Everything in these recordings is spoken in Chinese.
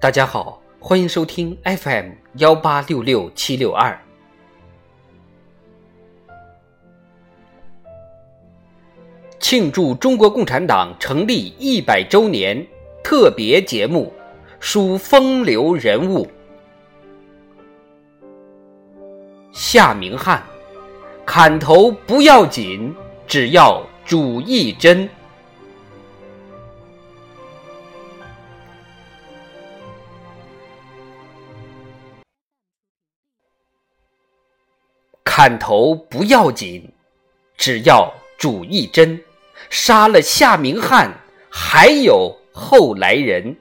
大家好，欢迎收听 FM 幺八六六七六二。庆祝中国共产党成立一百周年特别节目，书风流人物。夏明翰，砍头不要紧，只要主义真。砍头不要紧，只要主义真。杀了夏明翰，还有后来人。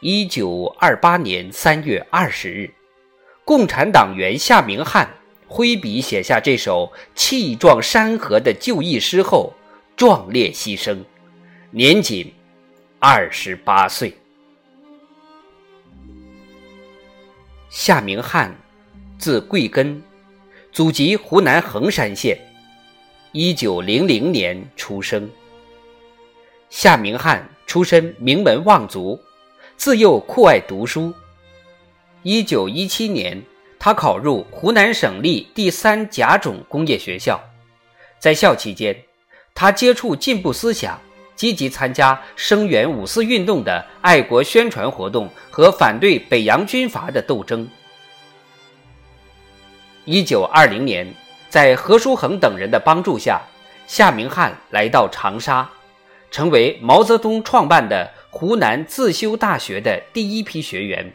一九二八年三月二十日，共产党员夏明翰挥笔写下这首气壮山河的就义诗后，壮烈牺牲，年仅二十八岁。夏明翰，字贵根，祖籍湖南衡山县。一九零零年出生。夏明翰出身名门望族，自幼酷爱读书。一九一七年，他考入湖南省立第三甲种工业学校。在校期间，他接触进步思想，积极参加声援五四运动的爱国宣传活动和反对北洋军阀的斗争。一九二零年。在何叔衡等人的帮助下，夏明翰来到长沙，成为毛泽东创办的湖南自修大学的第一批学员。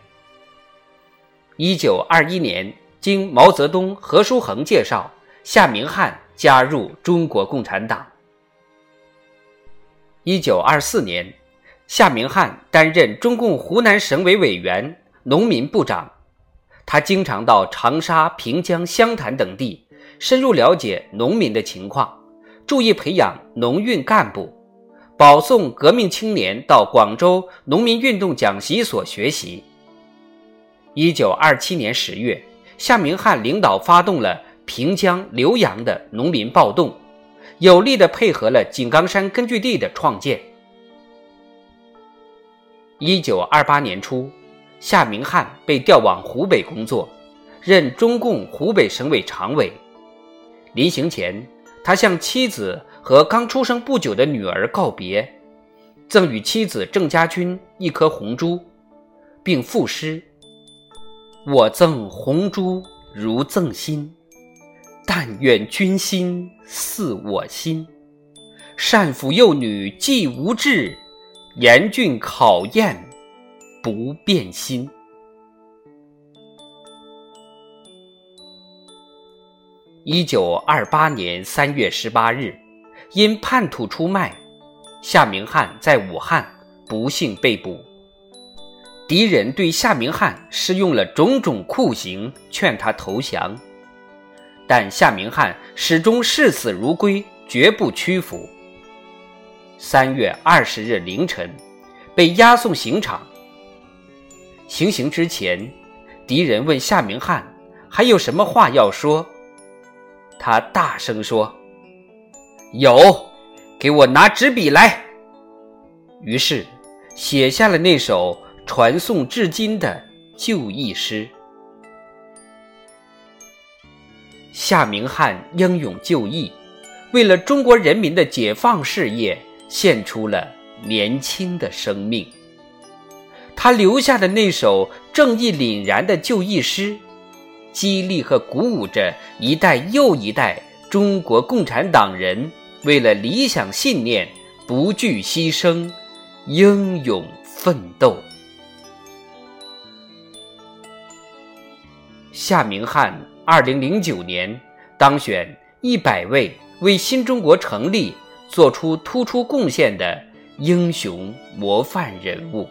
一九二一年，经毛泽东、何叔衡介绍，夏明翰加入中国共产党。一九二四年，夏明翰担任中共湖南省委委员、农民部长，他经常到长沙、平江、湘潭等地。深入了解农民的情况，注意培养农运干部，保送革命青年到广州农民运动讲习所学习。一九二七年十月，夏明翰领导发动了平江、浏阳的农民暴动，有力地配合了井冈山根据地的创建。一九二八年初，夏明翰被调往湖北工作，任中共湖北省委常委。临行前，他向妻子和刚出生不久的女儿告别，赠与妻子郑家军一颗红珠，并赋诗：“我赠红珠如赠心，但愿君心似我心。善抚幼女既无志，严峻考验不变心。”一九二八年三月十八日，因叛徒出卖，夏明翰在武汉不幸被捕。敌人对夏明翰施用了种种酷刑，劝他投降，但夏明翰始终视死如归，绝不屈服。三月二十日凌晨，被押送刑场。行刑之前，敌人问夏明翰还有什么话要说。他大声说：“有，给我拿纸笔来。”于是写下了那首传颂至今的就义诗。夏明翰英勇就义，为了中国人民的解放事业献出了年轻的生命。他留下的那首正义凛然的就义诗。激励和鼓舞着一代又一代中国共产党人为了理想信念不惧牺牲、英勇奋斗。夏明翰二零零九年当选一百位为新中国成立做出突出贡献的英雄模范人物。